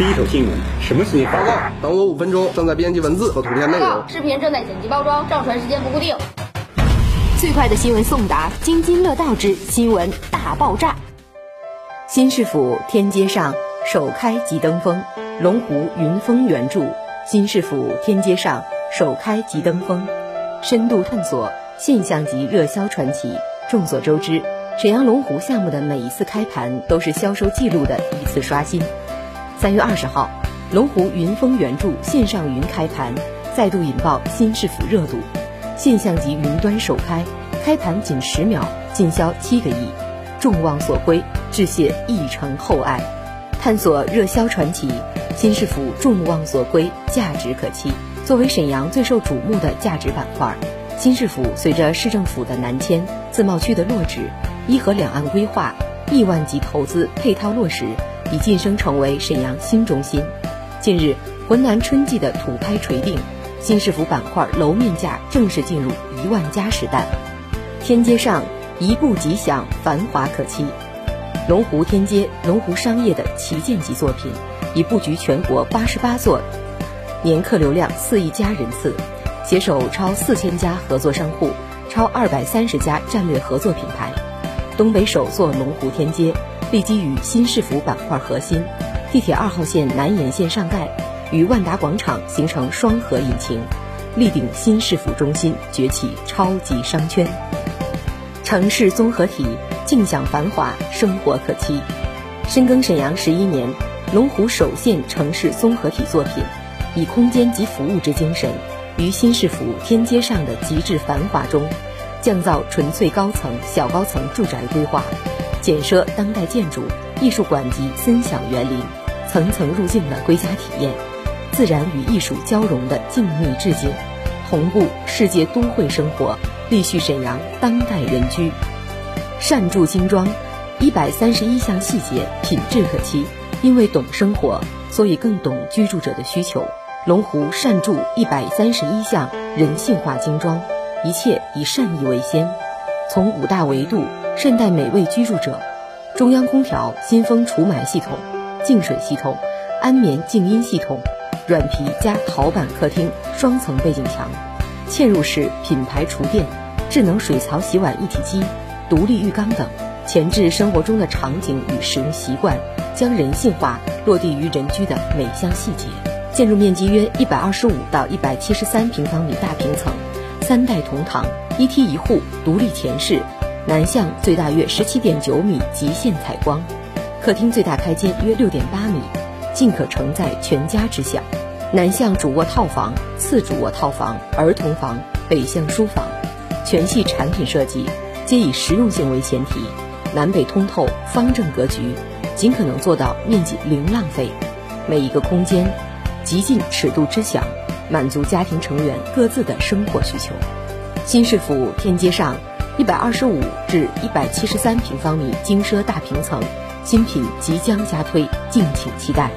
第一手新闻，什么新闻？报告，等我五分钟，正在编辑文字和图片内容。视频正在剪辑包装，上传时间不固定。最快的新闻送达，津津乐道之新闻大爆炸。新市府天街上首开即登峰，龙湖云峰原著。新市府天街上首开即登峰，深度探索现象级热销传奇。众所周知，沈阳龙湖项目的每一次开盘都是销售记录的一次刷新。三月二十号，龙湖云峰原著线上云开盘，再度引爆新市府热度。现象级云端首开，开盘仅十秒，尽销七个亿，众望所归，致谢一城厚爱。探索热销传奇，新市府众望所归，价值可期。作为沈阳最受瞩目的价值板块，新市府随着市政府的南迁、自贸区的落址、一河两岸规划、亿万级投资配套落实。已晋升成为沈阳新中心。近日，浑南春季的土拍锤定，新市府板块楼面价正式进入一万加时代。天街上一步吉祥，繁华可期。龙湖天街，龙湖商业的旗舰级作品，已布局全国八十八座，年客流量四亿加人次，携手超四千家合作商户，超二百三十家战略合作品牌。东北首座龙湖天街。立基于新市府板块核心，地铁二号线南延线上盖，与万达广场形成双核引擎，力顶新市府中心崛起超级商圈。城市综合体，尽享繁华，生活可期。深耕沈阳十一年，龙湖首现城市综合体作品，以空间及服务之精神，于新市府天街上的极致繁华中，降造纯粹高层、小高层住宅规划。简奢当代建筑、艺术馆及森享园林，层层入境的归家体验，自然与艺术交融的静谧致敬，同步世界都会生活，立续沈阳当代人居。善住精装，一百三十一项细节，品质可期。因为懂生活，所以更懂居住者的需求。龙湖善住一百三十一项人性化精装，一切以善意为先，从五大维度。善待每位居住者，中央空调、新风除螨系统、净水系统、安眠静音系统，软皮加陶板客厅双层背景墙，嵌入式品牌厨电、智能水槽洗碗一体机、独立浴缸等，前置生活中的场景与使用习惯，将人性化落地于人居的每项细节。建筑面积约一百二十五到一百七十三平方米大平层，三代同堂，一梯一户，独立前室。南向最大约十七点九米，极限采光；客厅最大开间约六点八米，尽可承载全家之享。南向主卧套房、次主卧套房、儿童房，北向书房，全系产品设计皆以实用性为前提，南北通透，方正格局，尽可能做到面积零浪费。每一个空间极尽尺度之享，满足家庭成员各自的生活需求。新市府天街上。一百二十五至一百七十三平方米精奢大平层，新品即将加推，敬请期待。